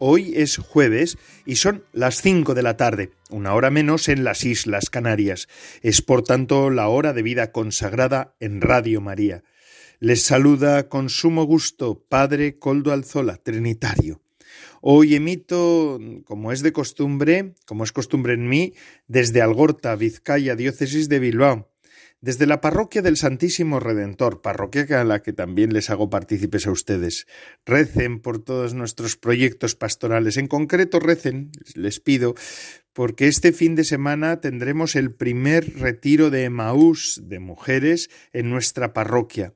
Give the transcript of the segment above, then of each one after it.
Hoy es jueves y son las cinco de la tarde, una hora menos en las Islas Canarias. Es por tanto la hora de vida consagrada en Radio María. Les saluda con sumo gusto Padre Coldo Alzola, Trinitario. Hoy emito, como es de costumbre, como es costumbre en mí, desde Algorta, Vizcaya, diócesis de Bilbao, desde la parroquia del Santísimo Redentor, parroquia a la que también les hago partícipes a ustedes. Recen por todos nuestros proyectos pastorales. En concreto, recen, les pido, porque este fin de semana tendremos el primer retiro de Emaús de mujeres en nuestra parroquia.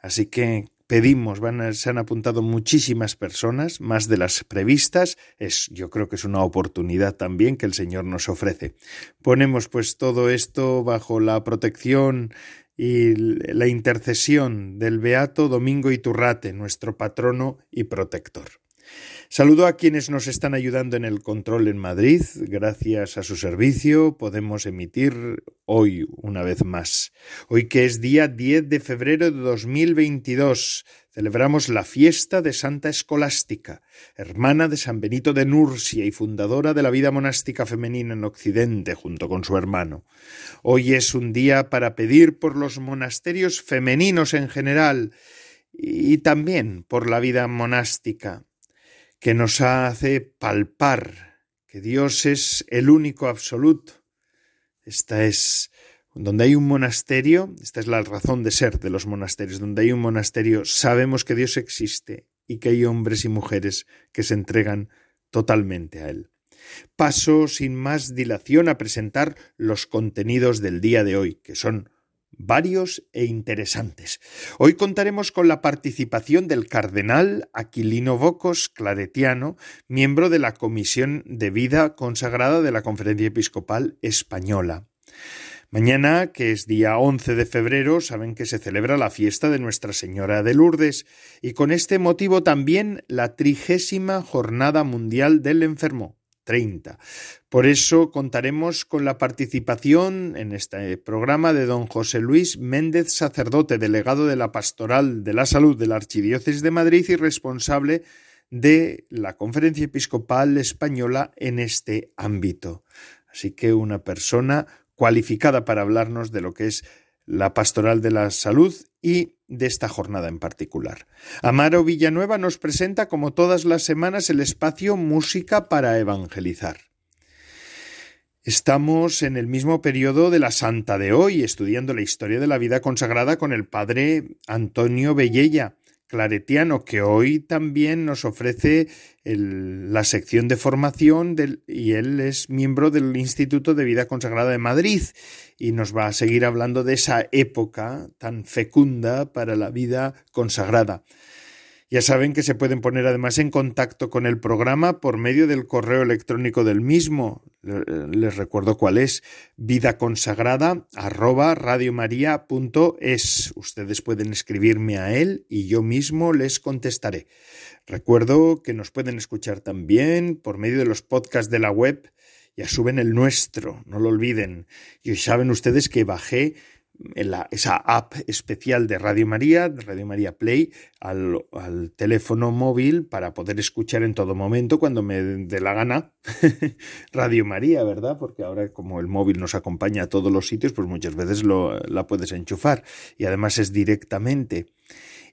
Así que pedimos, se han apuntado muchísimas personas, más de las previstas. Es, yo creo que es una oportunidad también que el Señor nos ofrece. Ponemos pues todo esto bajo la protección y la intercesión del Beato Domingo Iturrate, nuestro patrono y protector. Saludo a quienes nos están ayudando en el control en Madrid. Gracias a su servicio podemos emitir hoy una vez más. Hoy que es día 10 de febrero de 2022, celebramos la fiesta de Santa Escolástica, hermana de San Benito de Nursia y fundadora de la vida monástica femenina en Occidente junto con su hermano. Hoy es un día para pedir por los monasterios femeninos en general y también por la vida monástica que nos hace palpar que Dios es el único absoluto. Esta es donde hay un monasterio, esta es la razón de ser de los monasterios, donde hay un monasterio sabemos que Dios existe y que hay hombres y mujeres que se entregan totalmente a Él. Paso sin más dilación a presentar los contenidos del día de hoy, que son varios e interesantes. Hoy contaremos con la participación del cardenal Aquilino Bocos Claretiano, miembro de la Comisión de Vida Consagrada de la Conferencia Episcopal Española. Mañana, que es día 11 de febrero, saben que se celebra la fiesta de Nuestra Señora de Lourdes y con este motivo también la trigésima Jornada Mundial del Enfermo. Por eso contaremos con la participación en este programa de don José Luis Méndez, sacerdote, delegado de la Pastoral de la Salud de la Archidiócesis de Madrid y responsable de la Conferencia Episcopal Española en este ámbito. Así que una persona cualificada para hablarnos de lo que es la Pastoral de la Salud y de esta jornada en particular. Amaro Villanueva nos presenta, como todas las semanas, el espacio Música para Evangelizar. Estamos en el mismo periodo de la Santa de hoy, estudiando la historia de la vida consagrada con el padre Antonio Bellella, claretiano, que hoy también nos ofrece la sección de formación y él es miembro del Instituto de Vida Consagrada de Madrid y nos va a seguir hablando de esa época tan fecunda para la vida consagrada. Ya saben que se pueden poner además en contacto con el programa por medio del correo electrónico del mismo. Les recuerdo cuál es vida consagrada arroba Ustedes pueden escribirme a él y yo mismo les contestaré. Recuerdo que nos pueden escuchar también por medio de los podcasts de la web. Ya suben el nuestro, no lo olviden. Y saben ustedes que bajé esa app especial de Radio María, de Radio María Play, al, al, teléfono móvil para poder escuchar en todo momento, cuando me dé la gana, Radio María, ¿verdad? Porque ahora como el móvil nos acompaña a todos los sitios, pues muchas veces lo, la puedes enchufar y además es directamente.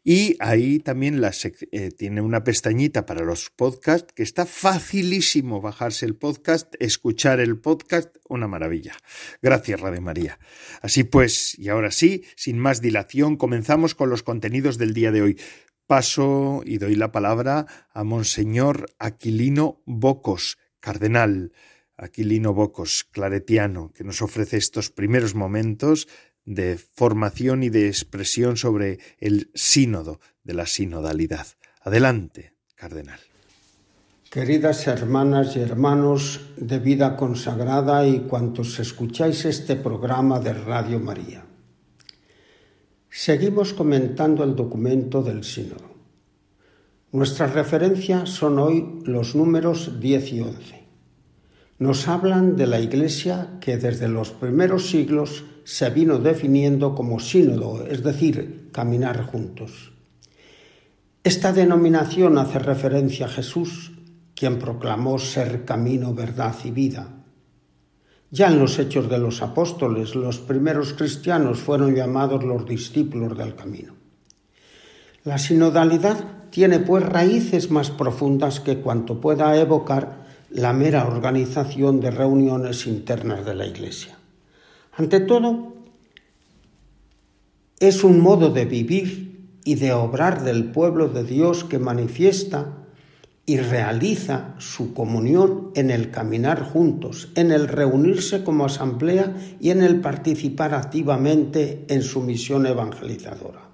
Y ahí también eh, tiene una pestañita para los podcasts que está facilísimo bajarse el podcast, escuchar el podcast, una maravilla. Gracias, Radio María. Así pues, y ahora sí, sin más dilación, comenzamos con los contenidos del día de hoy. Paso y doy la palabra a Monseñor Aquilino Bocos, cardenal. Aquilino Bocos, claretiano, que nos ofrece estos primeros momentos de formación y de expresión sobre el sínodo de la sinodalidad. Adelante, cardenal. Queridas hermanas y hermanos de vida consagrada y cuantos escucháis este programa de Radio María. Seguimos comentando el documento del sínodo. Nuestras referencias son hoy los números 10 y 11. Nos hablan de la Iglesia que desde los primeros siglos se vino definiendo como sínodo, es decir, caminar juntos. Esta denominación hace referencia a Jesús, quien proclamó ser camino, verdad y vida. Ya en los hechos de los apóstoles, los primeros cristianos fueron llamados los discípulos del camino. La sinodalidad tiene pues raíces más profundas que cuanto pueda evocar la mera organización de reuniones internas de la Iglesia. Ante todo, es un modo de vivir y de obrar del pueblo de Dios que manifiesta y realiza su comunión en el caminar juntos, en el reunirse como asamblea y en el participar activamente en su misión evangelizadora.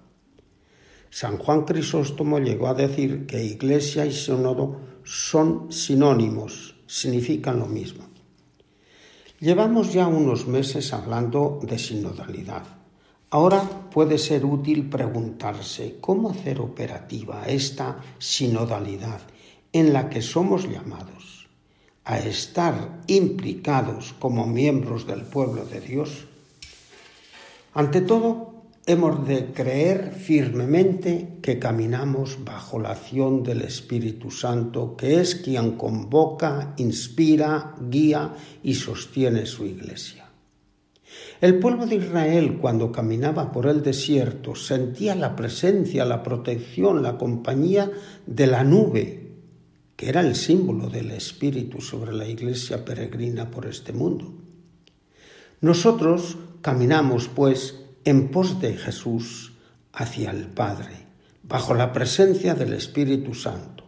San Juan Crisóstomo llegó a decir que iglesia y sínodo son sinónimos, significan lo mismo. Llevamos ya unos meses hablando de sinodalidad. Ahora puede ser útil preguntarse cómo hacer operativa esta sinodalidad en la que somos llamados a estar implicados como miembros del pueblo de Dios. Ante todo, hemos de creer firmemente que caminamos bajo la acción del Espíritu Santo, que es quien convoca, inspira, guía y sostiene su iglesia. El pueblo de Israel, cuando caminaba por el desierto, sentía la presencia, la protección, la compañía de la nube, que era el símbolo del Espíritu sobre la iglesia peregrina por este mundo. Nosotros caminamos, pues, en pos de Jesús hacia el Padre, bajo la presencia del Espíritu Santo.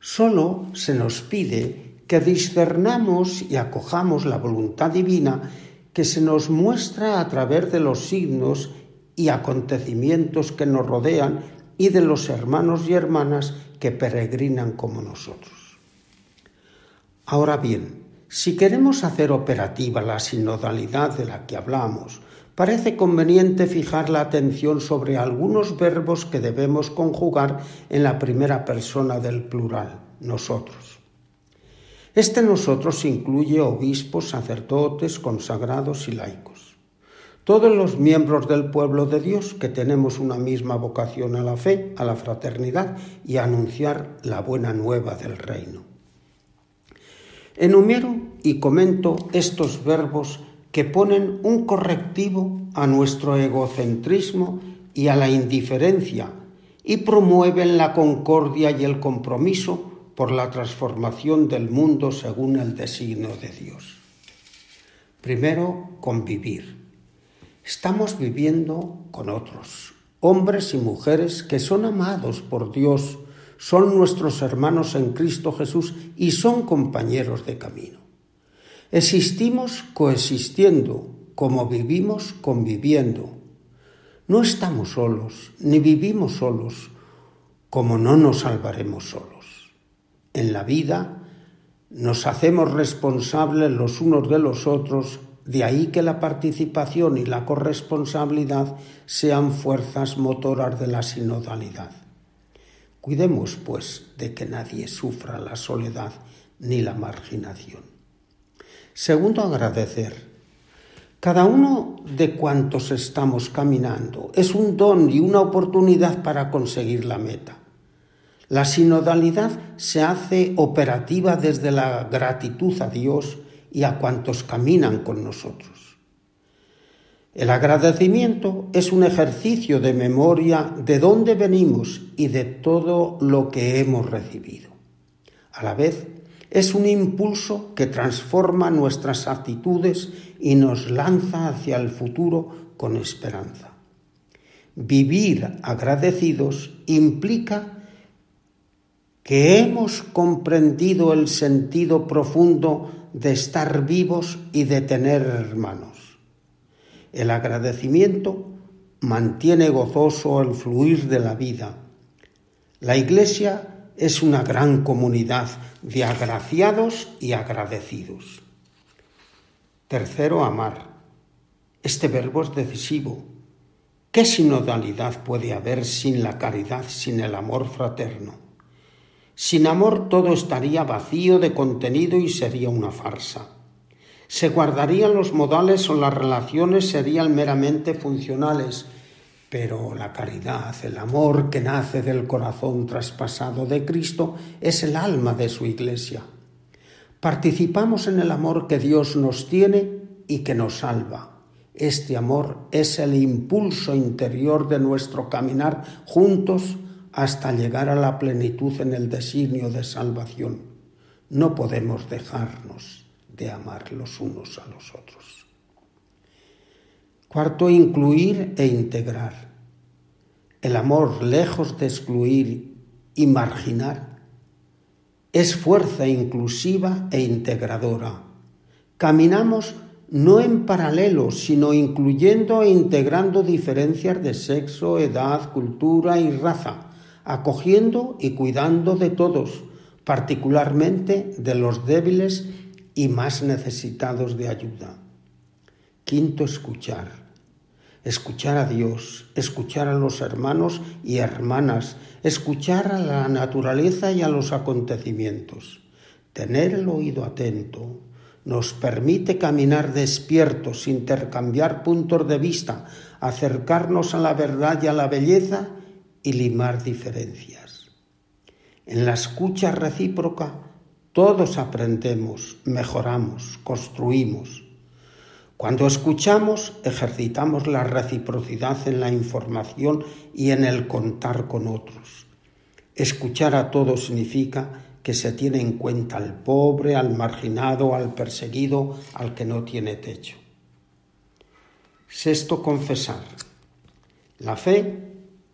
Solo se nos pide que discernamos y acojamos la voluntad divina que se nos muestra a través de los signos y acontecimientos que nos rodean y de los hermanos y hermanas que peregrinan como nosotros. Ahora bien, si queremos hacer operativa la sinodalidad de la que hablamos, parece conveniente fijar la atención sobre algunos verbos que debemos conjugar en la primera persona del plural, nosotros. Este nosotros incluye obispos, sacerdotes, consagrados y laicos. Todos los miembros del pueblo de Dios que tenemos una misma vocación a la fe, a la fraternidad y a anunciar la buena nueva del reino. Enumero y comento estos verbos que ponen un correctivo a nuestro egocentrismo y a la indiferencia y promueven la concordia y el compromiso por la transformación del mundo según el designio de Dios. Primero, convivir. Estamos viviendo con otros, hombres y mujeres que son amados por Dios, son nuestros hermanos en Cristo Jesús y son compañeros de camino. Existimos coexistiendo, como vivimos conviviendo. No estamos solos, ni vivimos solos, como no nos salvaremos solos. En la vida nos hacemos responsables los unos de los otros, de ahí que la participación y la corresponsabilidad sean fuerzas motoras de la sinodalidad. Cuidemos, pues, de que nadie sufra la soledad ni la marginación. Segundo, agradecer. Cada uno de cuantos estamos caminando es un don y una oportunidad para conseguir la meta. La sinodalidad se hace operativa desde la gratitud a Dios y a cuantos caminan con nosotros. El agradecimiento es un ejercicio de memoria de dónde venimos y de todo lo que hemos recibido. A la vez, es un impulso que transforma nuestras actitudes y nos lanza hacia el futuro con esperanza. Vivir agradecidos implica que hemos comprendido el sentido profundo de estar vivos y de tener hermanos. El agradecimiento mantiene gozoso el fluir de la vida. La Iglesia es una gran comunidad de agraciados y agradecidos. Tercero, amar. Este verbo es decisivo. ¿Qué sinodalidad puede haber sin la caridad, sin el amor fraterno? Sin amor todo estaría vacío de contenido y sería una farsa. Se guardarían los modales o las relaciones serían meramente funcionales, pero la caridad, el amor que nace del corazón traspasado de Cristo, es el alma de su iglesia. Participamos en el amor que Dios nos tiene y que nos salva. Este amor es el impulso interior de nuestro caminar juntos hasta llegar a la plenitud en el designio de salvación. No podemos dejarnos de amar los unos a los otros. Cuarto, incluir e integrar. El amor, lejos de excluir y marginar, es fuerza inclusiva e integradora. Caminamos no en paralelo, sino incluyendo e integrando diferencias de sexo, edad, cultura y raza, acogiendo y cuidando de todos, particularmente de los débiles y más necesitados de ayuda. Quinto, escuchar. Escuchar a Dios, escuchar a los hermanos y hermanas, escuchar a la naturaleza y a los acontecimientos. Tener el oído atento, nos permite caminar despiertos, intercambiar puntos de vista, acercarnos a la verdad y a la belleza y limar diferencias. En la escucha recíproca todos aprendemos, mejoramos, construimos. Cuando escuchamos, ejercitamos la reciprocidad en la información y en el contar con otros. Escuchar a todos significa que se tiene en cuenta al pobre, al marginado, al perseguido, al que no tiene techo. Sexto, confesar. La fe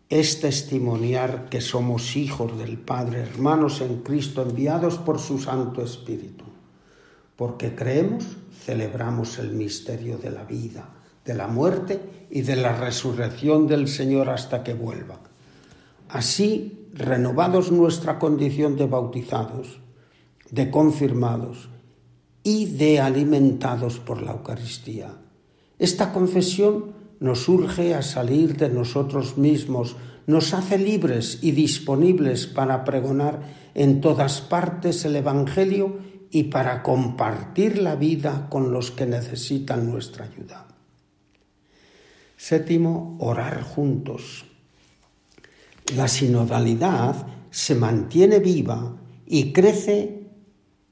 es testimoniar que somos hijos del Padre, hermanos en Cristo, enviados por su Santo Espíritu. Porque creemos, celebramos el misterio de la vida, de la muerte y de la resurrección del Señor hasta que vuelva. Así renovados nuestra condición de bautizados, de confirmados y de alimentados por la Eucaristía. Esta confesión nos urge a salir de nosotros mismos, nos hace libres y disponibles para pregonar en todas partes el Evangelio y para compartir la vida con los que necesitan nuestra ayuda. Séptimo, orar juntos, la sinodalidad se mantiene viva y crece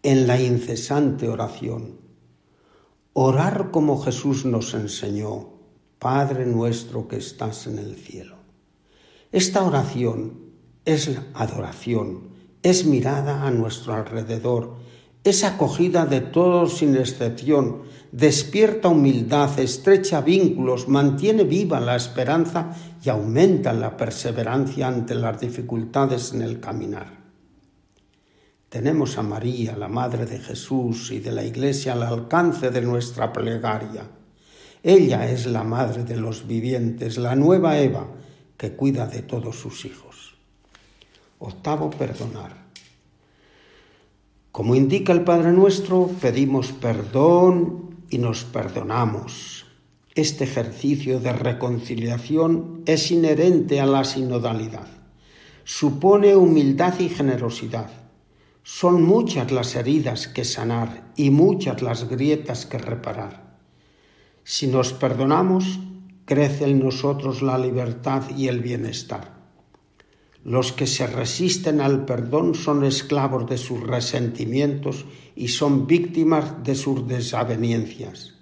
en la incesante oración. Orar como Jesús nos enseñó, Padre nuestro que estás en el cielo. Esta oración es adoración, es mirada a nuestro alrededor, es acogida de todos sin excepción, despierta humildad, estrecha vínculos, mantiene viva la esperanza y aumenta la perseverancia ante las dificultades en el caminar. Tenemos a María, la Madre de Jesús y de la Iglesia al alcance de nuestra plegaria. Ella es la Madre de los vivientes, la nueva Eva, que cuida de todos sus hijos. Octavo, perdonar. Como indica el Padre nuestro, pedimos perdón y nos perdonamos. Este ejercicio de reconciliación es inherente a la sinodalidad. Supone humildad y generosidad. Son muchas las heridas que sanar y muchas las grietas que reparar. Si nos perdonamos, crece en nosotros la libertad y el bienestar. Los que se resisten al perdón son esclavos de sus resentimientos y son víctimas de sus desavenencias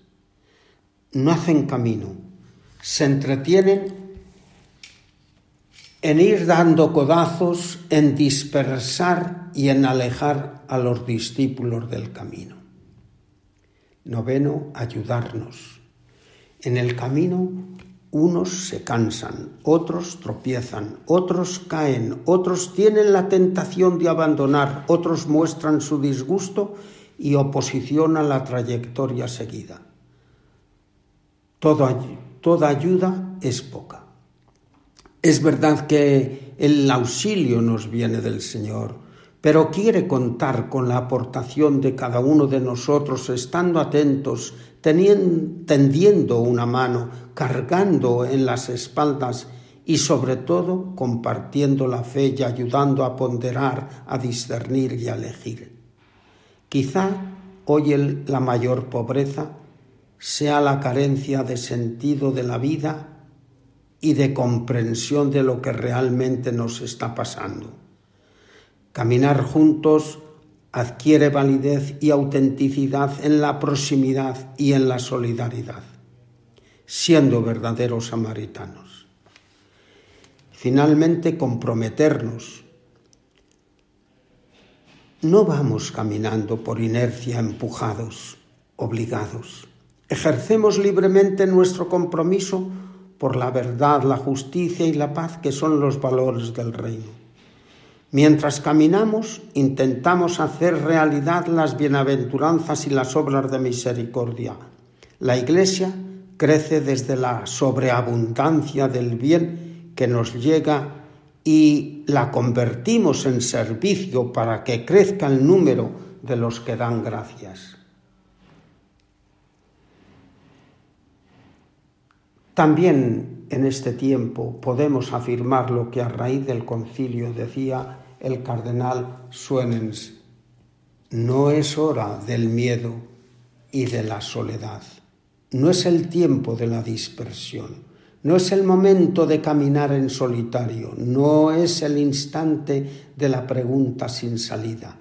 no hacen camino, se entretienen en ir dando codazos, en dispersar y en alejar a los discípulos del camino. Noveno, ayudarnos. En el camino unos se cansan, otros tropiezan, otros caen, otros tienen la tentación de abandonar, otros muestran su disgusto y oposición a la trayectoria seguida toda ayuda es poca. Es verdad que el auxilio nos viene del Señor, pero quiere contar con la aportación de cada uno de nosotros, estando atentos, tendiendo una mano, cargando en las espaldas y sobre todo compartiendo la fe y ayudando a ponderar, a discernir y a elegir. Quizá hoy la mayor pobreza sea la carencia de sentido de la vida y de comprensión de lo que realmente nos está pasando. Caminar juntos adquiere validez y autenticidad en la proximidad y en la solidaridad, siendo verdaderos samaritanos. Finalmente, comprometernos. No vamos caminando por inercia empujados, obligados. Ejercemos libremente nuestro compromiso por la verdad, la justicia y la paz que son los valores del reino. Mientras caminamos, intentamos hacer realidad las bienaventuranzas y las obras de misericordia. La Iglesia crece desde la sobreabundancia del bien que nos llega y la convertimos en servicio para que crezca el número de los que dan gracias. También en este tiempo podemos afirmar lo que a raíz del concilio decía el cardenal Suenens, no es hora del miedo y de la soledad, no es el tiempo de la dispersión, no es el momento de caminar en solitario, no es el instante de la pregunta sin salida,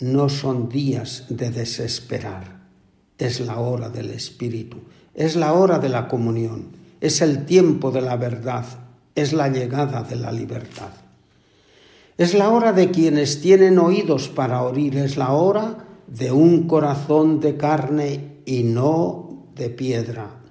no son días de desesperar, es la hora del Espíritu. Es la hora de la comunión, es el tiempo de la verdad, es la llegada de la libertad. Es la hora de quienes tienen oídos para oír, es la hora de un corazón de carne y no de piedra.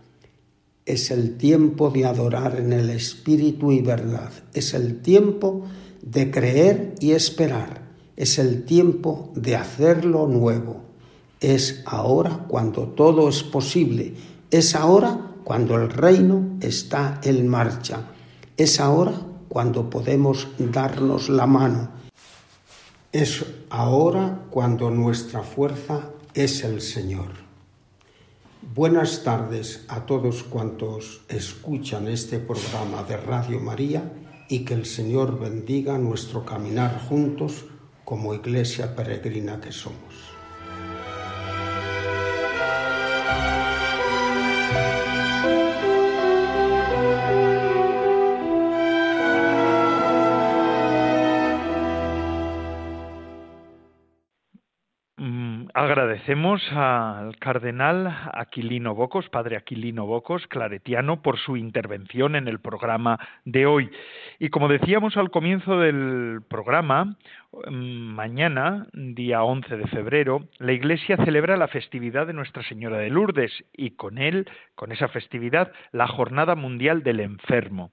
Es el tiempo de adorar en el Espíritu y verdad. Es el tiempo de creer y esperar. Es el tiempo de hacerlo nuevo. Es ahora cuando todo es posible es ahora cuando el reino está en marcha. Es ahora cuando podemos darnos la mano. Es ahora cuando nuestra fuerza es el Señor. Buenas tardes a todos cuantos escuchan este programa de Radio María y que el Señor bendiga nuestro caminar juntos como iglesia peregrina que somos. Agradecemos al cardenal Aquilino Bocos, padre Aquilino Bocos, claretiano, por su intervención en el programa de hoy. Y como decíamos al comienzo del programa, mm, mañana, día 11 de febrero, la Iglesia celebra la festividad de Nuestra Señora de Lourdes y con él, con esa festividad, la Jornada Mundial del Enfermo.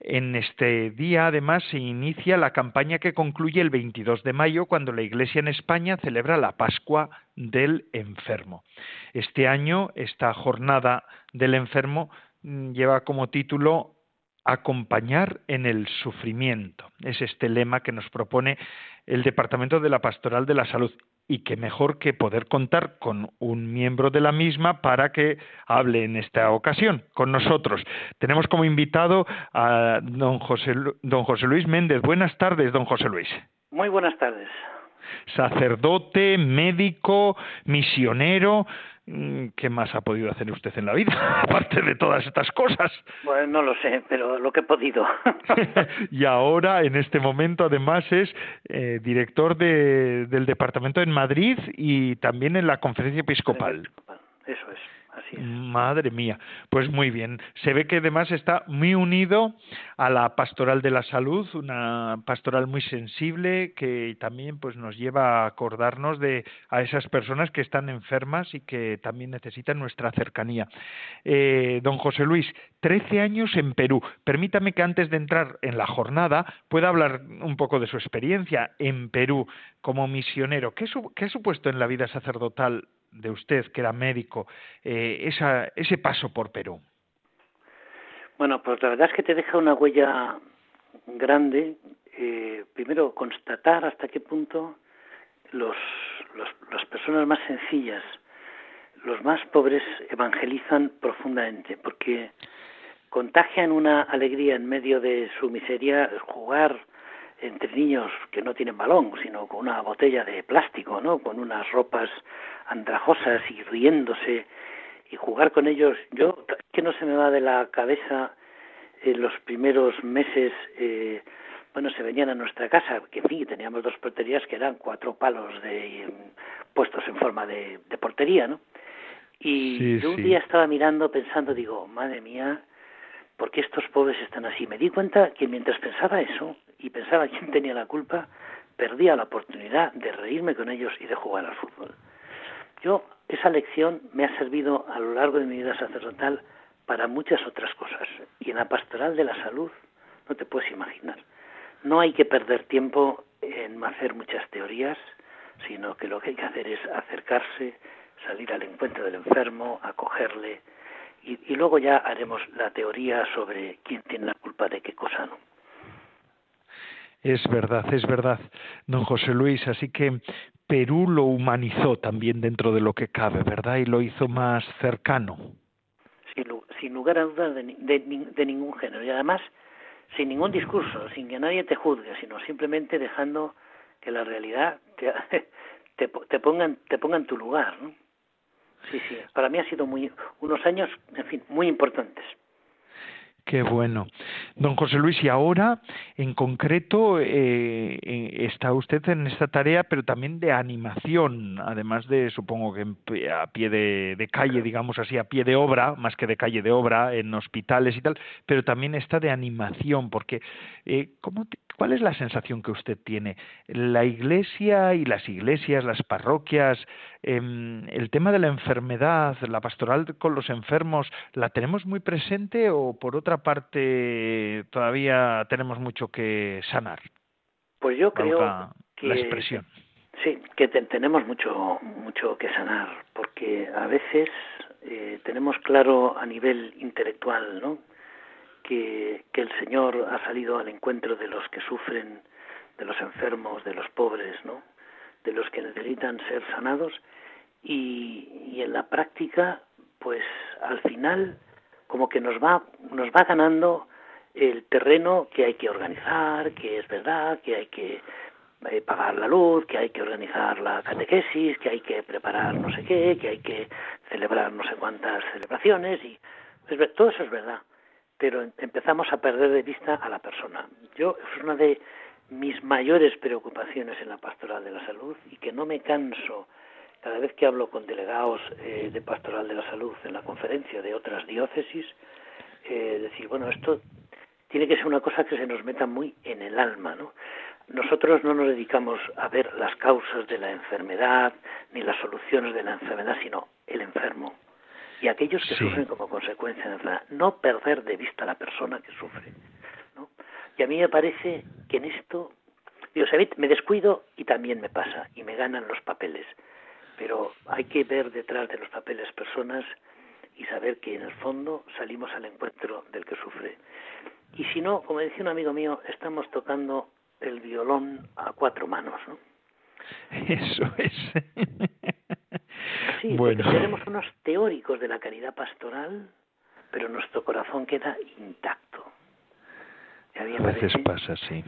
En este día, además, se inicia la campaña que concluye el 22 de mayo, cuando la Iglesia en España celebra la Pascua del Enfermo. Este año, esta jornada del enfermo mm, lleva como título Acompañar en el sufrimiento. Es este lema que nos propone el Departamento de la Pastoral de la Salud y qué mejor que poder contar con un miembro de la misma para que hable en esta ocasión con nosotros. Tenemos como invitado a don José, don José Luis Méndez. Buenas tardes, don José Luis. Muy buenas tardes. Sacerdote, médico, misionero, ¿Qué más ha podido hacer usted en la vida, aparte de todas estas cosas? Bueno, no lo sé, pero lo que he podido. y ahora, en este momento, además, es eh, director de, del departamento en Madrid y también en la conferencia episcopal. Eso es. Madre mía, pues muy bien. Se ve que además está muy unido a la pastoral de la salud, una pastoral muy sensible que también pues nos lleva a acordarnos de a esas personas que están enfermas y que también necesitan nuestra cercanía. Eh, don José Luis, trece años en Perú. Permítame que antes de entrar en la jornada pueda hablar un poco de su experiencia en Perú como misionero. ¿Qué, qué ha supuesto en la vida sacerdotal de usted, que era médico, eh, esa, ese paso por Perú? Bueno, pues la verdad es que te deja una huella grande eh, primero constatar hasta qué punto los, los, las personas más sencillas, los más pobres, evangelizan profundamente, porque contagian una alegría en medio de su miseria jugar entre niños que no tienen balón, sino con una botella de plástico, ¿no? Con unas ropas andrajosas y riéndose y jugar con ellos. Yo que no se me va de la cabeza en los primeros meses eh, bueno, se venían a nuestra casa, que en fin, teníamos dos porterías que eran cuatro palos de puestos en forma de, portería, ¿no? Y yo un día estaba mirando, pensando, digo, madre mía, ¿por qué estos pobres están así? Me di cuenta que mientras pensaba eso y pensaba quién tenía la culpa, perdía la oportunidad de reírme con ellos y de jugar al fútbol. Yo, esa lección me ha servido a lo largo de mi vida sacerdotal para muchas otras cosas. Y en la pastoral de la salud, no te puedes imaginar. No hay que perder tiempo en hacer muchas teorías, sino que lo que hay que hacer es acercarse, salir al encuentro del enfermo, acogerle, y, y luego ya haremos la teoría sobre quién tiene la culpa de qué cosa no. Es verdad, es verdad, don José Luis. Así que Perú lo humanizó también dentro de lo que cabe, ¿verdad? Y lo hizo más cercano. Sin, lugar a dudas de, de, ningún género. Y además, sin ningún discurso, sin que nadie te juzgue, sino simplemente dejando que la realidad te, te ponga en tu lugar. ¿no? Sí, sí, para mí ha sido muy, unos años, en fin, muy importantes. Qué bueno. Don José Luis, y ahora, en concreto, eh, está usted en esta tarea, pero también de animación, además de, supongo que a pie de, calle, digamos así, a pie de obra, más que de calle de obra, en hospitales y tal, pero también está de animación, porque eh, ¿cómo ¿cuál es la sensación que usted tiene? La iglesia y las iglesias, las parroquias, em, el tema de la enfermedad, la pastoral con los enfermos, ¿la tenemos muy presente o por otra parte todavía tenemos mucho que sanar? Pues yo creo que la expresión. Sí, que tenemos mucho mucho que sanar, porque a veces eh, tenemos claro a nivel intelectual, ¿no? Que, que el Señor ha salido al encuentro de los que sufren, de los enfermos, de los pobres, ¿no? De los que necesitan ser sanados y, y en la práctica, pues al final como que nos va, nos va ganando el terreno que hay que organizar, que es verdad, que hay que eh, pagar la luz, que hay que organizar la catequesis, que hay que preparar no sé qué, que hay que celebrar no sé cuántas celebraciones y pues, todo eso es verdad, pero empezamos a perder de vista a la persona. Yo es una de mis mayores preocupaciones en la pastoral de la salud y que no me canso cada vez que hablo con delegados eh, de Pastoral de la Salud en la conferencia de otras diócesis, eh, decir, bueno, esto tiene que ser una cosa que se nos meta muy en el alma, ¿no? Nosotros no nos dedicamos a ver las causas de la enfermedad ni las soluciones de la enfermedad, sino el enfermo y aquellos que sufren como consecuencia de la enfermedad. No perder de vista a la persona que sufre. ¿no? Y a mí me parece que en esto, digo, me descuido y también me pasa, y me ganan los papeles pero hay que ver detrás de los papeles personas y saber que en el fondo salimos al encuentro del que sufre. Y si no, como decía un amigo mío, estamos tocando el violón a cuatro manos, ¿no? Eso es. Sí, bueno. tenemos unos teóricos de la caridad pastoral, pero nuestro corazón queda intacto. a veces pasa, sí.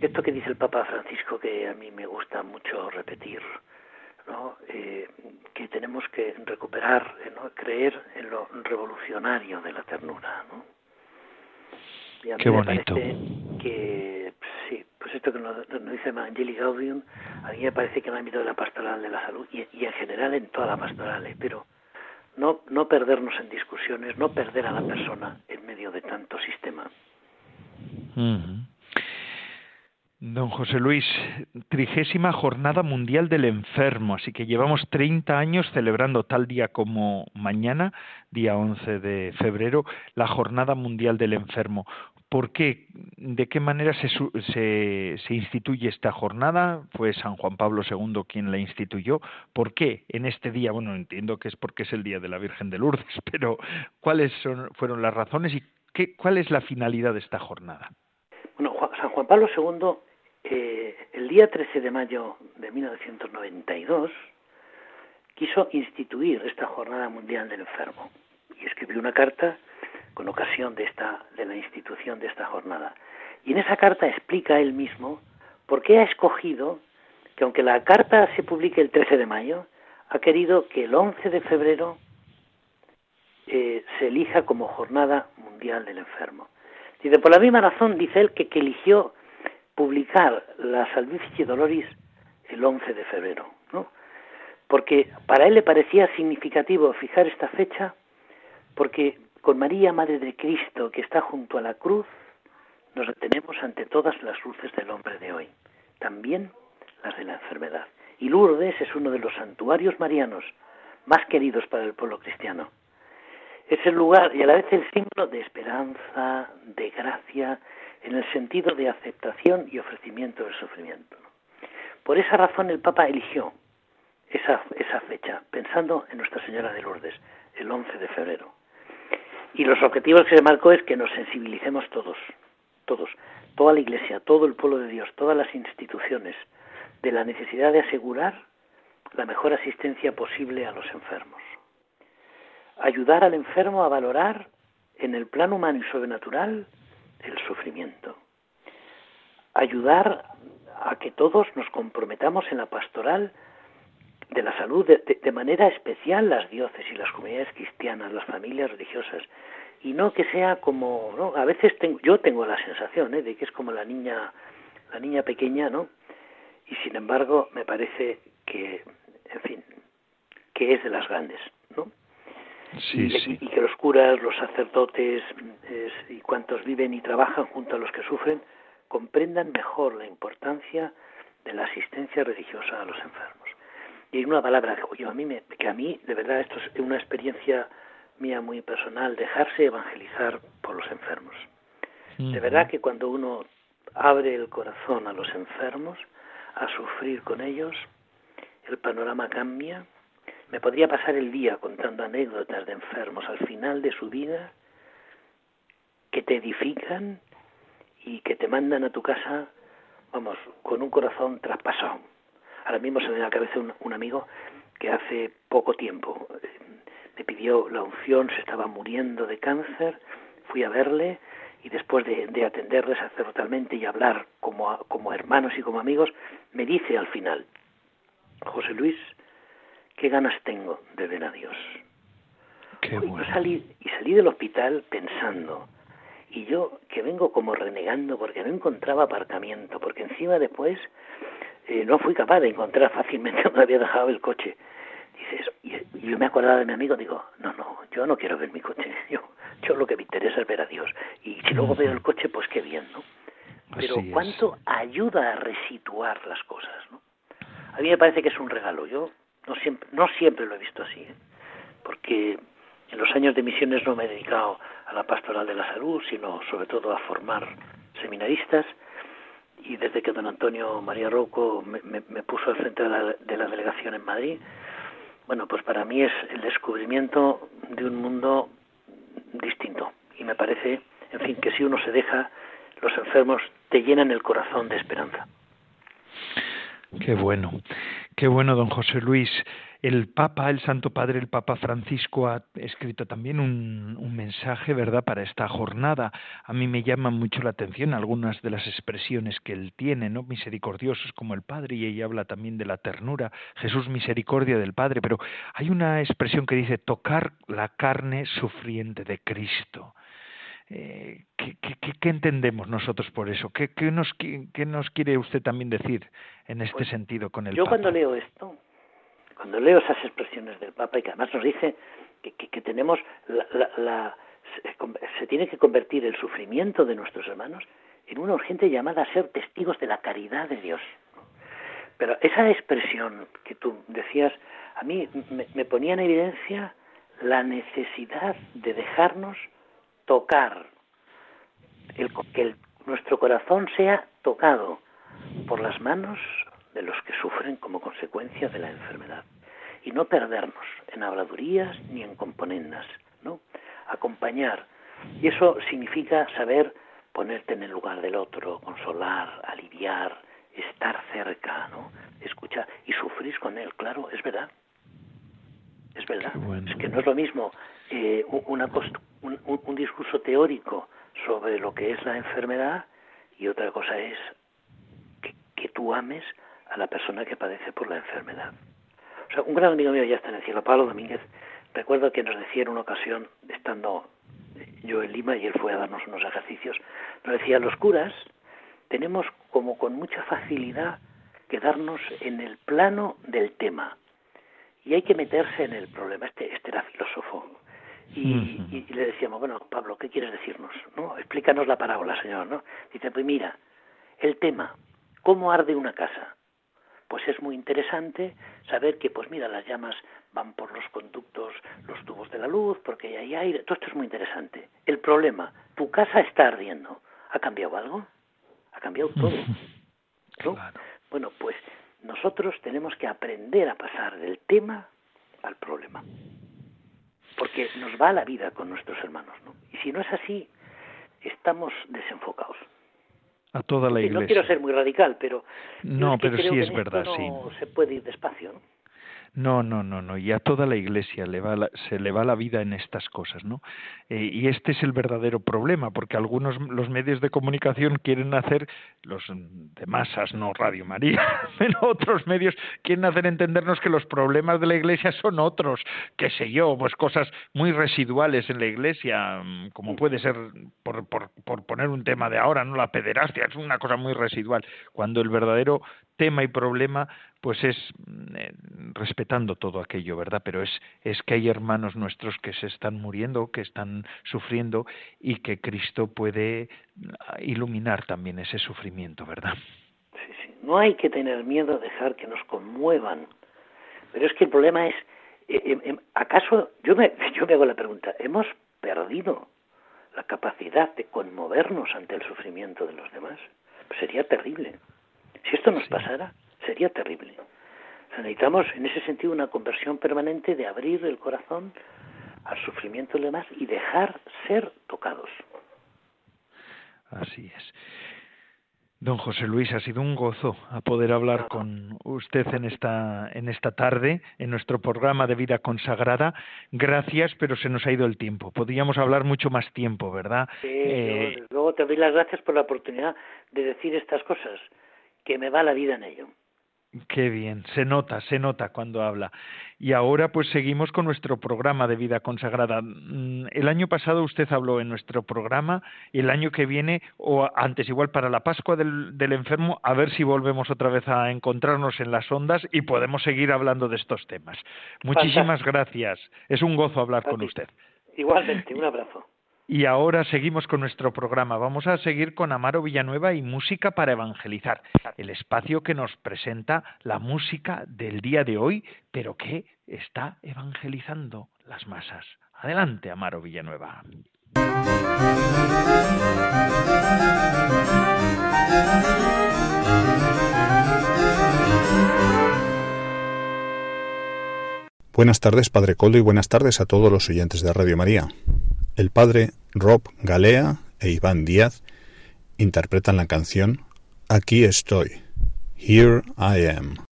Esto que dice el Papa Francisco, que a mí me gusta mucho repetir, ¿no? Eh, que tenemos que recuperar, eh, ¿no? creer en lo revolucionario de la ternura. ¿no? Y a mí Qué me bonito. Parece que, sí, pues esto que nos, dice Angeli Gaudium, a mí me parece que en el ámbito de la pastoral de la salud y, en general en toda la pastoral, ¿eh? pero no, no perdernos en discusiones, no perder a la persona en medio de tanto sistema. Don José Luis, trigésima jornada mundial del enfermo, así que llevamos 30 años celebrando tal día como mañana, día 11 de febrero, la jornada mundial del enfermo. ¿Por qué? ¿De qué manera se, se, instituye esta jornada? Fue San Juan Pablo II quien la instituyó. ¿Por qué en este día? Bueno, entiendo que es porque es el día de la Virgen de Lourdes, pero ¿cuáles son, fueron las razones y qué, cuál es la finalidad de esta jornada? Bueno, San Juan Pablo II eh, el día 13 de mayo de 1992 quiso instituir esta Jornada Mundial del Enfermo y escribió una carta con ocasión de esta de la institución de esta jornada. Y en esa carta explica él mismo por qué ha escogido que aunque la carta se publique el 13 de mayo, ha querido que el 11 de febrero eh, se elija como Jornada Mundial del Enfermo. Dice, por la misma razón, dice él, que, eligió publicar la Salvifici Doloris el 11 de febrero, ¿no? Porque para él le parecía significativo fijar esta fecha porque con María, Madre de Cristo, que está junto a la cruz, nos detenemos ante todas las luces del hombre de hoy, también las de la enfermedad. Y Lourdes es uno de los santuarios marianos más queridos para el pueblo cristiano. Es el lugar y a la vez el símbolo de esperanza, de gracia, en el sentido de aceptación y ofrecimiento del sufrimiento. Por esa razón el Papa eligió esa, esa fecha, pensando en Nuestra Señora de Lourdes, el 11 de febrero. Y los objetivos que se marcó es que nos sensibilicemos todos, todos, toda la Iglesia, todo el pueblo de Dios, todas las instituciones, de la necesidad de asegurar la mejor asistencia posible a los enfermos. Ayudar al enfermo a valorar en el plano humano y sobrenatural el sufrimiento. Ayudar a que todos nos comprometamos en la pastoral de la salud de, manera especial las diócesis, las comunidades cristianas, las familias religiosas, y no que sea como, ¿no? A veces tengo, yo tengo la sensación ¿eh? de que es como la niña, la niña pequeña, ¿no? Y sin embargo me parece que, en fin, que es de las grandes, ¿no? Sí, sí. y, que los curas, los sacerdotes y cuantos viven y trabajan junto a los que sufren comprendan mejor la importancia de la asistencia religiosa a los enfermos. Y en una palabra, yo a mí me, que a mí, de verdad, esto es una experiencia mía muy personal, dejarse evangelizar por los enfermos. De verdad que cuando uno abre el corazón a los enfermos, a sufrir con ellos, el panorama cambia. Me podría pasar el día contando anécdotas de enfermos al final de su vida que te edifican y que te mandan a tu casa, vamos, con un corazón traspasado. Ahora mismo se me viene a la cabeza un, un amigo que hace poco tiempo eh, me pidió la unción, se estaba muriendo de cáncer, fui a verle y después de, de atenderle sacerdotalmente y hablar como, como hermanos y como amigos, me dice al final, José Luis, qué ganas tengo de ver a Dios. Qué bueno. y, salí, y salí del hospital pensando, y yo que vengo como renegando porque no encontraba aparcamiento, porque encima después eh, no fui capaz de encontrar fácilmente donde había dejado el coche. Dices, y, y yo me acordaba de mi amigo, digo, no, no, yo no quiero ver mi coche, yo, yo lo que me interesa es ver a Dios. Y si luego veo el coche, pues qué bien, ¿no? Pero cuánto ayuda a resituar las cosas, ¿no? A mí me parece que es un regalo. Yo no siempre, no siempre lo he visto así, ¿eh? porque en los años de misiones no me he dedicado a la pastoral de la salud, sino sobre todo a formar seminaristas. Y desde que don Antonio María Rouco me, me, me puso al frente de la, de la delegación en Madrid, bueno, pues para mí es el descubrimiento de un mundo distinto. Y me parece, en fin, que si uno se deja, los enfermos te llenan el corazón de esperanza. Qué bueno, qué bueno, don José Luis. El Papa, el Santo Padre, el Papa Francisco ha escrito también un, mensaje, ¿verdad?, para esta jornada. A mí me llaman mucho la atención algunas de las expresiones que él tiene, ¿no? Misericordiosos como el Padre, y ella habla también de la ternura, Jesús misericordia del Padre, pero hay una expresión que dice tocar la carne sufriente de Cristo. Eh, ¿qué, qué, ¿qué, entendemos nosotros por eso? ¿Qué, qué, nos, qué, nos quiere usted también decir en este pues, sentido con el yo Papa? cuando leo esto, cuando leo esas expresiones del Papa y que además nos dice que, que, que tenemos la, la, la se, se, tiene que convertir el sufrimiento de nuestros hermanos en una urgente llamada a ser testigos de la caridad de Dios. Pero esa expresión que tú decías, a mí me, me ponía en evidencia la necesidad de dejarnos tocar, el, que el, nuestro corazón sea tocado por las manos de los que sufren como consecuencia de la enfermedad y no perdernos en habladurías ni en componendas, ¿no? Acompañar. Y eso significa saber ponerte en el lugar del otro, consolar, aliviar, estar cerca, ¿no? Escuchar y sufrir con él, claro, es verdad. Es verdad. Es que no es lo mismo eh, una un, discurso teórico sobre lo que es la enfermedad y otra cosa es que, que, tú ames a la persona que padece por la enfermedad. O sea, un gran amigo mío ya está en el cielo, Pablo Domínguez, recuerdo que nos decía en una ocasión, estando yo en Lima y él fue a darnos unos ejercicios, nos decía, los curas tenemos como con mucha facilidad quedarnos en el plano del tema y hay que meterse en el problema. Este, este era filósofo. Y, le decíamos, bueno, Pablo, ¿qué quieres decirnos? ¿No? Explícanos la parábola, señor. ¿no? Dice, pues mira, el tema, ¿cómo arde una casa? Pues es muy interesante saber que, pues mira, las llamas van por los conductos, los tubos de la luz, porque hay aire. Todo esto es muy interesante. El problema, tu casa está ardiendo. ¿Ha cambiado algo? Ha cambiado todo. Bueno, pues nosotros tenemos que aprender a pasar del tema al problema. Porque nos va la vida con nuestros hermanos, ¿no? Y si no es así, estamos desenfocados. A toda la iglesia. No quiero ser muy radical, pero no, pero sí es verdad, sí. Se puede ir despacio, ¿no? No, no, no, no. Y a toda la Iglesia le va se le va la vida en estas cosas, ¿no? Eh, y este es el verdadero problema, porque algunos los medios de comunicación quieren hacer los de masas, no Radio María, pero otros medios quieren hacer entendernos que los problemas de la Iglesia son otros, qué sé yo, pues cosas muy residuales en la Iglesia, mm, como puede ser por, por, por poner un tema de ahora, no la pederastia, es una cosa muy residual, cuando el verdadero tema y problema pues es mm, eh, respetando todo aquello, ¿verdad? Pero es, es que hay hermanos nuestros que se están muriendo, que están sufriendo y que Cristo puede mm, iluminar también ese sufrimiento, ¿verdad? Sí, sí. No hay que tener miedo a dejar que nos conmuevan. Pero es que el problema es, eh, eh, em, ¿acaso, yo me, yo me hago la pregunta, ¿hemos perdido la capacidad de conmovernos ante el sufrimiento de los demás? Sería terrible. Si esto nos pasara, sería terrible. necesitamos en ese sentido una conversión permanente de abrir el corazón al sufrimiento de los demás y dejar ser tocados. Así es. Don José Luis, ha sido un gozo a poder hablar con usted en esta, en esta tarde, en nuestro programa de vida consagrada. Gracias, pero se nos ha ido el tiempo. Podríamos hablar mucho más tiempo, ¿verdad? Sí, eh, luego te doy las gracias por la oportunidad de decir estas cosas, que me va la vida en ello. Qué bien, se nota, se nota cuando habla. Y ahora pues seguimos con nuestro programa de vida consagrada. Mm, el año pasado usted habló en nuestro programa y el año que viene, o antes igual para la Pascua del, enfermo, a ver si volvemos otra vez a encontrarnos en las ondas y podemos seguir hablando de estos temas. Muchísimas gracias. Es un gozo hablar con usted. Igualmente, un abrazo. Y ahora seguimos con nuestro programa. Vamos a seguir con Amaro Villanueva y Música para Evangelizar, el espacio que nos presenta la música del día de hoy, pero que está evangelizando las masas. Adelante, Amaro Villanueva. Buenas tardes, Padre Coldo, y buenas tardes a todos los oyentes de Radio María. El padre Rob Galea e Iván Díaz interpretan la canción Aquí estoy. Here I am.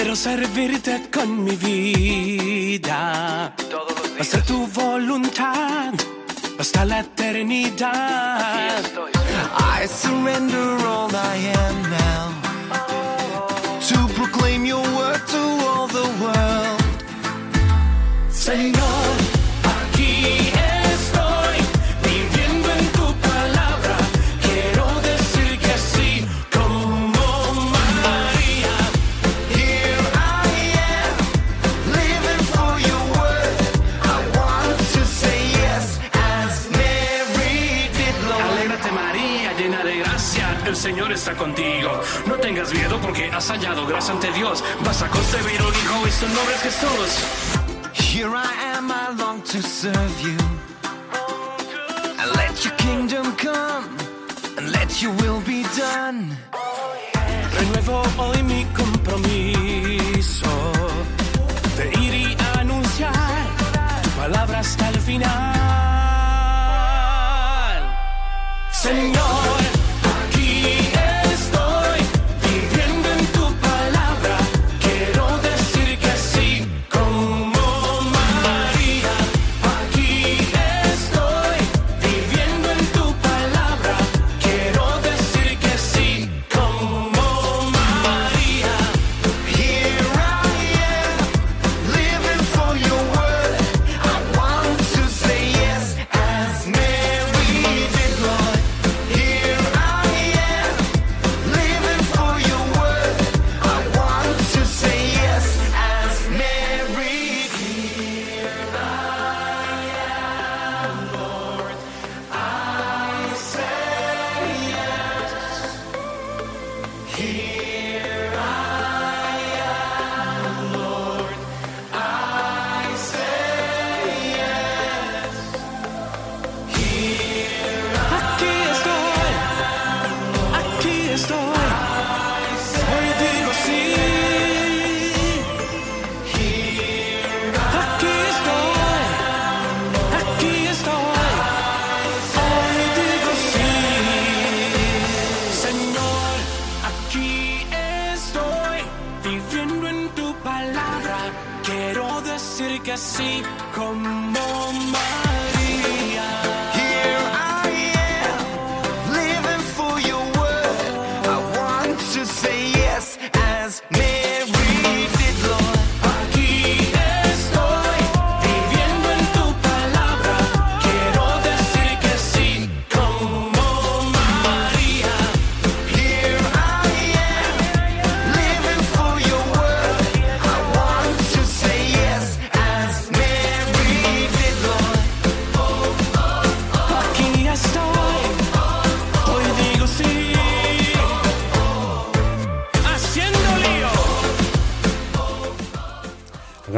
Quiero servirte con mi vida. Hacer tu voluntad hasta la eternidad. I surrender all I am now to proclaim your word to all the world. Señor. Señor tengas miedo porque has hallado gracia ante Dios. Vas a concebir un hijo y su nombre es Jesús. Here I am, I long to serve you. And let Let your kingdom come and let your will be done. Renuevo hoy mi compromiso de ir y anunciar tu palabra hasta el final. Señor.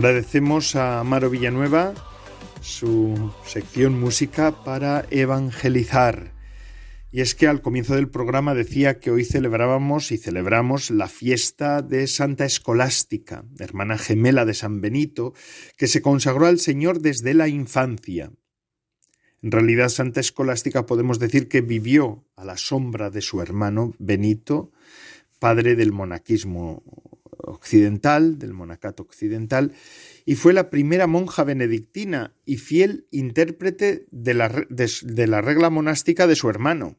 Agradecemos a Amaro Villanueva su sección música para evangelizar. Y es que al comienzo del programa decía que hoy celebrábamos y celebramos la fiesta de Santa Escolástica, hermana gemela de San Benito, que se consagró al Señor desde la infancia. En realidad, Santa Escolástica podemos decir que vivió a la sombra de su hermano Benito, padre del monaquismo occidental, del monacato occidental, y fue la primera monja benedictina y fiel intérprete de la, de, la regla monástica de su hermano.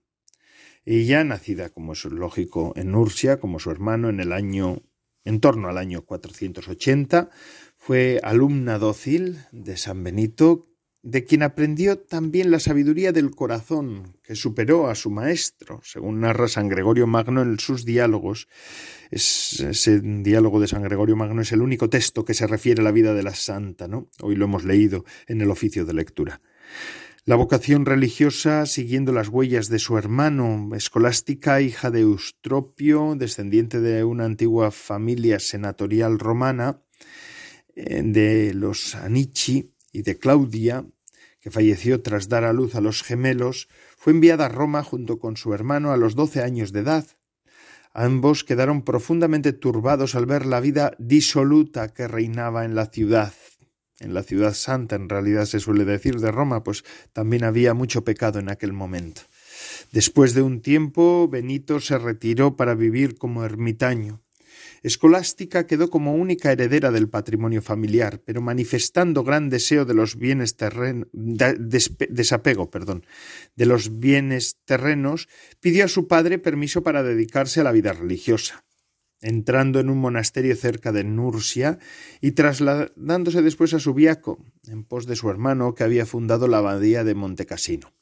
Ella, nacida, como es lógico, en Nursia, como su hermano, en el año, en torno al año 480, fue alumna dócil de San Benito, de quien aprendió también la sabiduría del corazón, que superó a su maestro, según narra San Gregorio Magno en sus diálogos. Ese diálogo de San Gregorio Magno es el único texto que se refiere a la vida de la santa, ¿no? Hoy lo hemos leído en el oficio de lectura. La vocación religiosa, siguiendo las huellas de su hermano, escolástica, hija de Eustropio, descendiente de una antigua familia senatorial romana, eh, de los Anici, y de Claudia, que falleció tras dar a luz a los gemelos, fue enviada a Roma junto con su hermano a los doce años de edad. Ambos quedaron profundamente turbados al ver la vida disoluta que reinaba en la ciudad. En la ciudad santa, en realidad se suele decir de Roma, pues también había mucho pecado en aquel momento. Después de un tiempo, Benito se retiró para vivir como ermitaño. Escolástica quedó como única heredera del patrimonio familiar, pero manifestando gran deseo de los bienes terrenos, desapego, perdón, de los bienes terrenos, pidió a su padre permiso para dedicarse a la vida religiosa entrando en un monasterio cerca de Nursia y trasladándose después a Subiaco, en pos de su hermano que había fundado la abadía de Montecassino.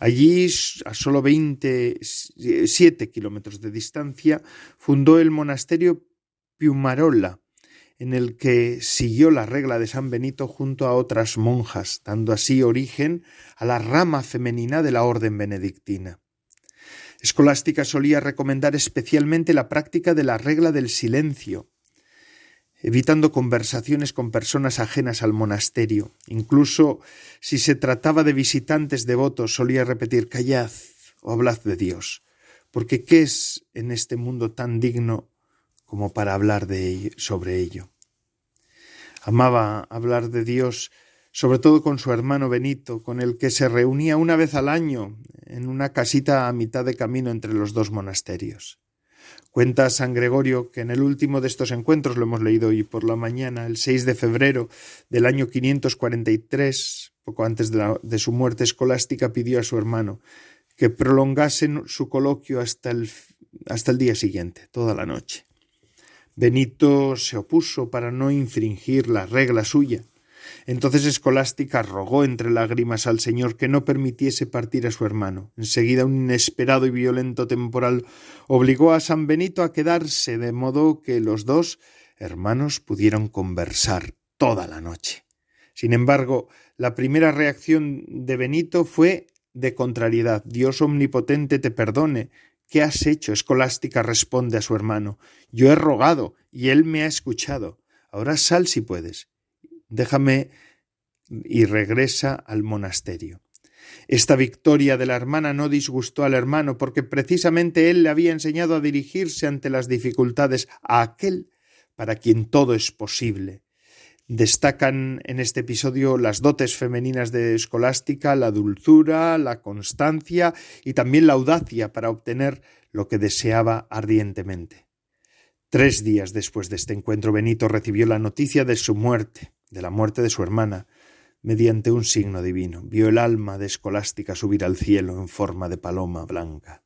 Allí, a solo veintisiete kilómetros de distancia, fundó el monasterio Piumarola, en el que siguió la regla de San Benito junto a otras monjas, dando así origen a la rama femenina de la orden benedictina. Escolástica solía recomendar especialmente la práctica de la regla del silencio. Evitando conversaciones con personas ajenas al monasterio. Incluso si se trataba de visitantes devotos, solía repetir Callad o hablad de Dios, porque ¿qué es en este mundo tan digno como para hablar de sobre ello? Amaba hablar de Dios sobre todo con su hermano Benito, con el que se reunía una vez al año en una casita a mitad de camino entre los dos monasterios. Cuenta San Gregorio que en el último de estos encuentros, lo hemos leído hoy por la mañana, el 6 de febrero del año 543, poco antes de, su muerte escolástica, pidió a su hermano que prolongasen su coloquio hasta el, hasta el día siguiente, toda la noche. Benito se opuso para no infringir la regla suya, entonces Escolástica rogó entre lágrimas al Señor que no permitiese partir a su hermano. Enseguida un inesperado y violento temporal obligó a San Benito a quedarse, de modo que los dos hermanos pudieron conversar toda la noche. Sin embargo, la primera reacción de Benito fue de contrariedad. Dios omnipotente te perdone. ¿Qué has hecho? Escolástica responde a su hermano. Yo he rogado y él me ha escuchado. Ahora sal si puedes déjame y regresa al monasterio. Esta victoria de la hermana no disgustó al hermano porque precisamente él le había enseñado a dirigirse ante las dificultades a aquel para quien todo es posible. Destacan en este episodio las dotes femeninas de Escolástica, la dulzura, la constancia y también la audacia para obtener lo que deseaba ardientemente. Tres días después de este encuentro, Benito recibió la noticia de su muerte de la muerte de su hermana, mediante un signo divino. Vio el alma de Escolástica subir al cielo en forma de paloma blanca.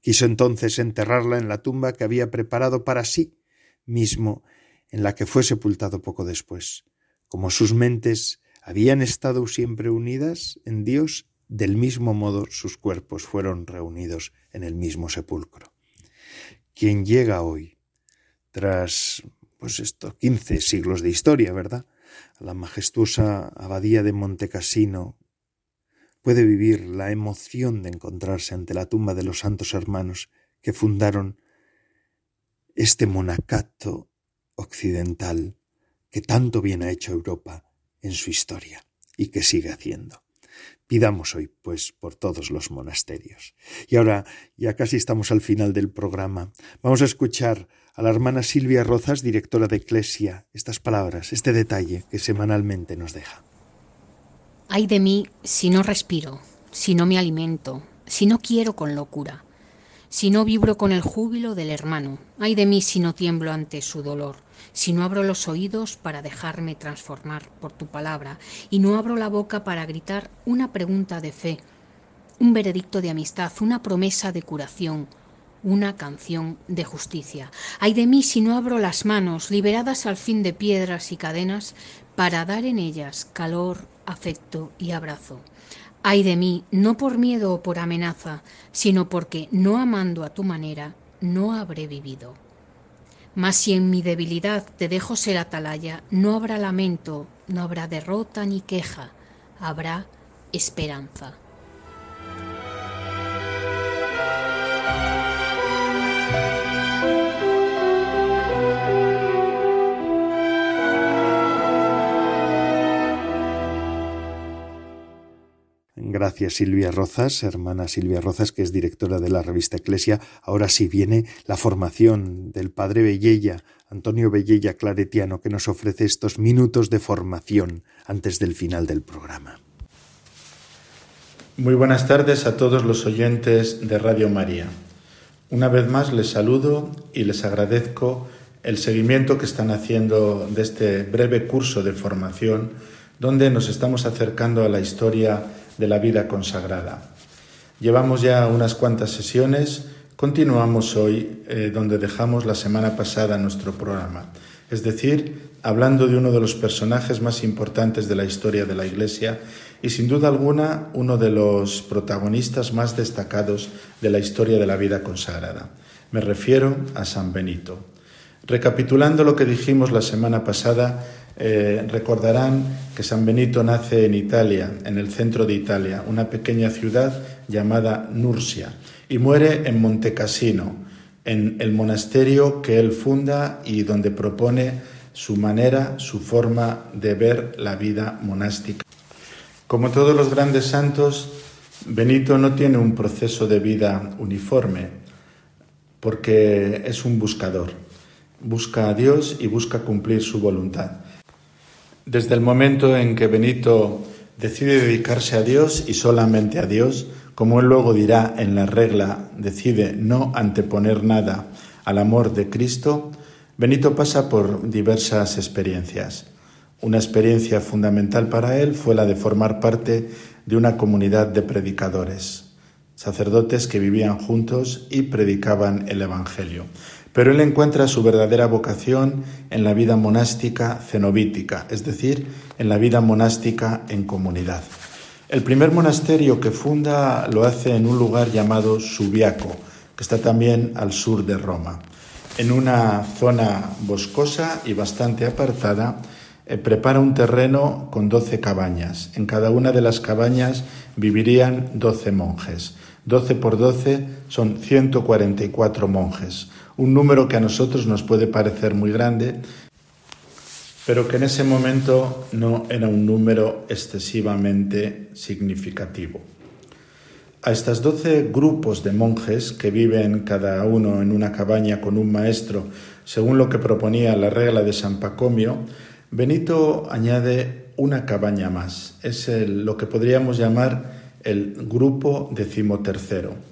Quiso entonces enterrarla en la tumba que había preparado para sí mismo, en la que fue sepultado poco después. Como sus mentes habían estado siempre unidas en Dios, del mismo modo sus cuerpos fueron reunidos en el mismo sepulcro. Quien llega hoy, tras pues estos quince siglos de historia, ¿verdad? La majestuosa abadía de Montecassino, puede vivir la emoción de encontrarse ante la tumba de los santos hermanos que fundaron este monacato occidental que tanto bien ha hecho Europa en su historia y que sigue haciendo. Pidamos hoy, pues, por todos los monasterios. Y ahora, ya casi estamos al final del programa, vamos a escuchar a la hermana Silvia Rozas, directora de Eclesia, estas palabras, este detalle que semanalmente nos deja. Ay de mí si no respiro, si no me alimento, si no quiero con locura, si no vibro con el júbilo del hermano. Ay de mí si no tiemblo ante su dolor, si no abro los oídos para dejarme transformar por tu palabra y no abro la boca para gritar una pregunta de fe, un veredicto de amistad, una promesa de curación, una canción de justicia. Ay de mí si no abro las manos, liberadas al fin de piedras y cadenas, para dar en ellas calor, afecto y abrazo. Ay de mí, no por miedo o por amenaza, sino porque, no amando a tu manera, no habré vivido. Mas si en mi debilidad te dejo ser atalaya, no habrá lamento, no habrá derrota ni queja, habrá esperanza. Gracias Silvia Rozas, hermana Silvia Rozas, que es directora de la revista Eclesia. Ahora sí viene la formación del padre Bellella, Antonio Bellella Claretiano, que nos ofrece estos minutos de formación antes del final del programa. Muy buenas tardes a todos los oyentes de Radio María. Una vez más les saludo y les agradezco el seguimiento que están haciendo de este breve curso de formación donde nos estamos acercando a la historia de la vida consagrada. Llevamos ya unas cuantas sesiones, continuamos hoy eh, donde dejamos la semana pasada nuestro programa, es decir, hablando de uno de los personajes más importantes de la historia de la Iglesia y sin duda alguna uno de los protagonistas más destacados de la historia de la vida consagrada. Me refiero a San Benito. Recapitulando lo que dijimos la semana pasada, eh, recordarán que San Benito nace en Italia, en el centro de Italia, una pequeña ciudad llamada Nursia, y muere en Montecassino, en el monasterio que él funda y donde propone su manera, su forma de ver la vida monástica. Como todos los grandes santos, Benito no tiene un proceso de vida uniforme, porque es un buscador. Busca a Dios y busca cumplir su voluntad. Desde el momento en que Benito decide dedicarse a Dios y solamente a Dios, como él luego dirá en la regla, decide no anteponer nada al amor de Cristo, Benito pasa por diversas experiencias. Una experiencia fundamental para él fue la de formar parte de una comunidad de predicadores, sacerdotes que vivían juntos y predicaban el Evangelio. Pero él encuentra su verdadera vocación en la vida monástica cenobítica, es decir, en la vida monástica en comunidad. El primer monasterio que funda lo hace en un lugar llamado Subiaco, que está también al sur de Roma. En una zona boscosa y bastante apartada, eh, prepara un terreno con doce cabañas. En cada una de las cabañas vivirían doce monjes. Doce por doce son 144 monjes un número que a nosotros nos puede parecer muy grande, pero que en ese momento no era un número excesivamente significativo. A estos doce grupos de monjes que viven cada uno en una cabaña con un maestro, según lo que proponía la regla de San Pacomio, Benito añade una cabaña más. Es lo que podríamos llamar el grupo decimotercero.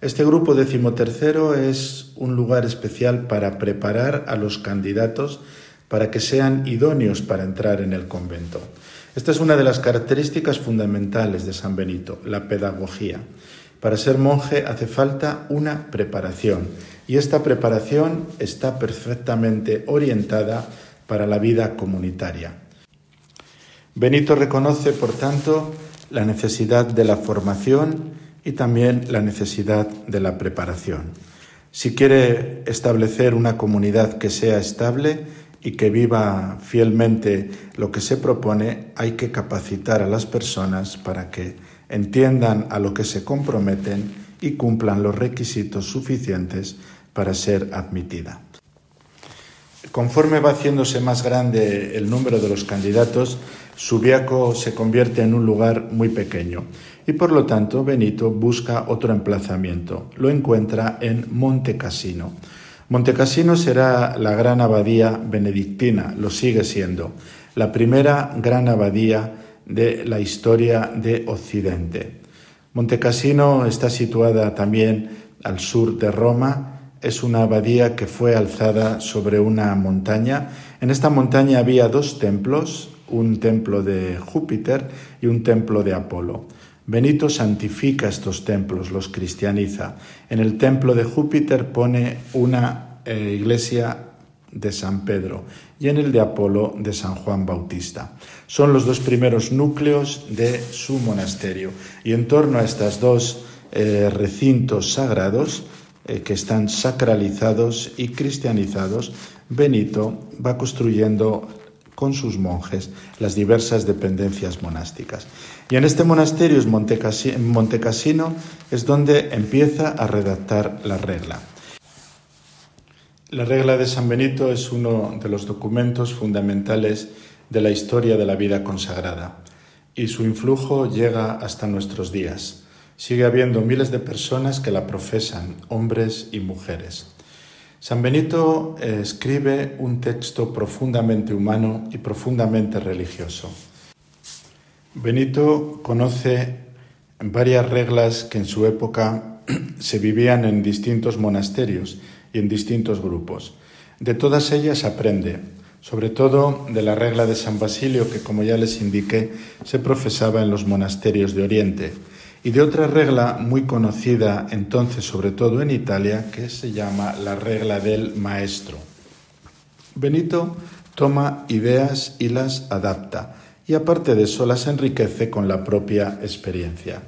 Este grupo decimotercero es un lugar especial para preparar a los candidatos para que sean idóneos para entrar en el convento. Esta es una de las características fundamentales de San Benito, la pedagogía. Para ser monje hace falta una preparación y esta preparación está perfectamente orientada para la vida comunitaria. Benito reconoce, por tanto, la necesidad de la formación y también la necesidad de la preparación. Si quiere establecer una comunidad que sea estable y que viva fielmente lo que se propone, hay que capacitar a las personas para que entiendan a lo que se comprometen y cumplan los requisitos suficientes para ser admitida. Conforme va haciéndose más grande el número de los candidatos, Subiaco se convierte en un lugar muy pequeño y por lo tanto Benito busca otro emplazamiento. Lo encuentra en Monte Cassino. Monte Cassino será la gran abadía benedictina, lo sigue siendo, la primera gran abadía de la historia de Occidente. Monte Cassino está situada también al sur de Roma, es una abadía que fue alzada sobre una montaña. En esta montaña había dos templos, un templo de Júpiter y un templo de Apolo. Benito santifica estos templos, los cristianiza. En el templo de Júpiter pone una eh, iglesia de San Pedro y en el de Apolo de San Juan Bautista. Son los dos primeros núcleos de su monasterio y en torno a estos dos eh, recintos sagrados eh, que están sacralizados y cristianizados, Benito va construyendo con sus monjes las diversas dependencias monásticas. Y en este monasterio, es Montecasino, es donde empieza a redactar la regla. La regla de San Benito es uno de los documentos fundamentales de la historia de la vida consagrada y su influjo llega hasta nuestros días. Sigue habiendo miles de personas que la profesan, hombres y mujeres. San Benito eh, escribe un texto profundamente humano y profundamente religioso. Benito conoce varias reglas que en su época se vivían en distintos monasterios y en distintos grupos. De todas ellas aprende, sobre todo de la regla de San Basilio que, como ya les indiqué, se profesaba en los monasterios de Oriente y de otra regla muy conocida entonces, sobre todo en Italia, que se llama la regla del maestro. Benito toma ideas y las adapta, y aparte de eso las enriquece con la propia experiencia.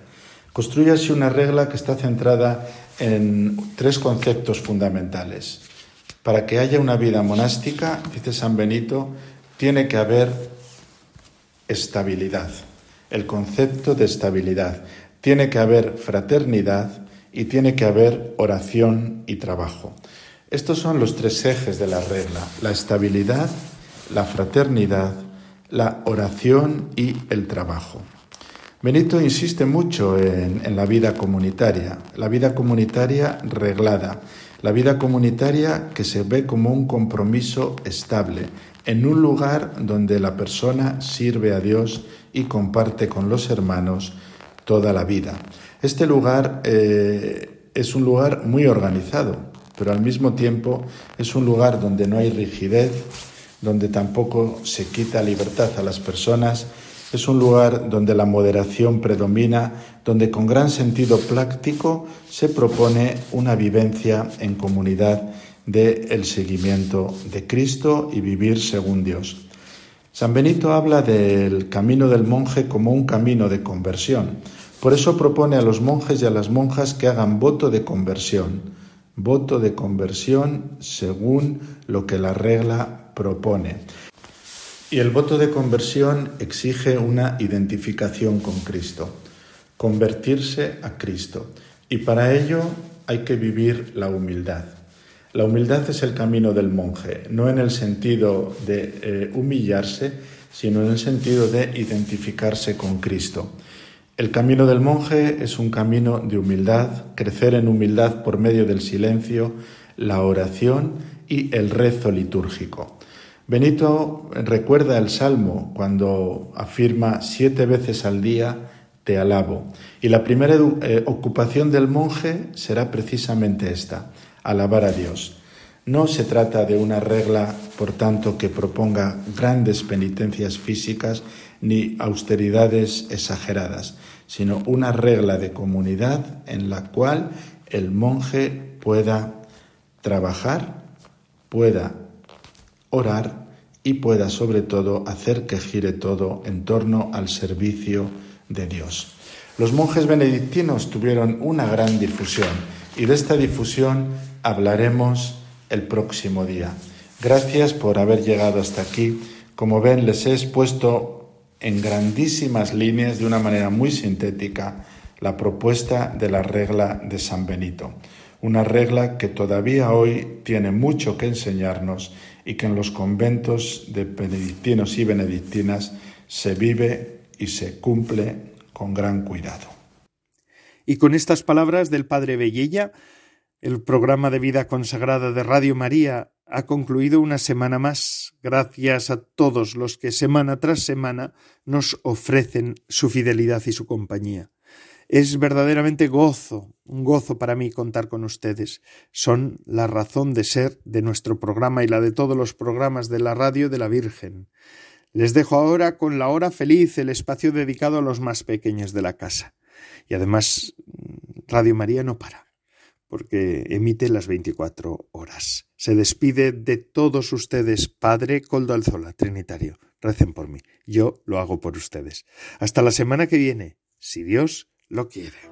Construye así una regla que está centrada en tres conceptos fundamentales. Para que haya una vida monástica, dice San Benito, tiene que haber estabilidad, el concepto de estabilidad tiene que haber fraternidad y tiene que haber oración y trabajo. Estos son los tres ejes de la regla, la estabilidad, la fraternidad, la oración y el trabajo. Benito insiste mucho en, la vida comunitaria, la vida comunitaria reglada, la vida comunitaria que se ve como un compromiso estable, en un lugar donde la persona sirve a Dios y comparte con los hermanos toda la vida. Este lugar eh, es un lugar muy organizado, pero al mismo tiempo es un lugar donde no hay rigidez, donde tampoco se quita libertad a las personas, es un lugar donde la moderación predomina, donde con gran sentido práctico se propone una vivencia en comunidad del el seguimiento de Cristo y vivir según Dios. San Benito habla del camino del monje como un camino de conversión. Por eso propone a los monjes y a las monjas que hagan voto de conversión, voto de conversión según lo que la regla propone. Y el voto de conversión exige una identificación con Cristo, convertirse a Cristo. Y para ello hay que vivir la humildad. La humildad es el camino del monje, no en el sentido de eh, humillarse, sino en el sentido de identificarse con Cristo. El camino del monje es un camino de humildad, crecer en humildad por medio del silencio, la oración y el rezo litúrgico. Benito recuerda el Salmo cuando afirma siete veces al día te alabo. Y la primera eh, ocupación del monje será precisamente esta, alabar a Dios. No se trata de una regla, por tanto, que proponga grandes penitencias físicas ni austeridades exageradas, sino una regla de comunidad en la cual el monje pueda trabajar, pueda orar y pueda sobre todo hacer que gire todo en torno al servicio de Dios. Los monjes benedictinos tuvieron una gran difusión y de esta difusión hablaremos el próximo día. Gracias por haber llegado hasta aquí. Como ven, les he expuesto en grandísimas líneas, de una manera muy sintética, la propuesta de la regla de San Benito. Una regla que todavía hoy tiene mucho que enseñarnos y que en los conventos de benedictinos y benedictinas se vive y se cumple con gran cuidado. Y con estas palabras del Padre Bellella, el programa de vida consagrada de Radio María ha concluido una semana más. Gracias a todos los que semana tras semana nos ofrecen su fidelidad y su compañía. Es verdaderamente gozo, un gozo para mí contar con ustedes. Son la razón de ser de nuestro programa y la de todos los programas de la radio de la Virgen. Les dejo ahora con la hora feliz, el espacio dedicado a los más pequeños de la casa. Y además, Radio María no para porque emite las 24 horas. Se despide de todos ustedes, Padre Coldo Alzola, Trinitario. Recen por mí. Yo lo hago por ustedes. Hasta la semana que viene, si Dios lo quiere.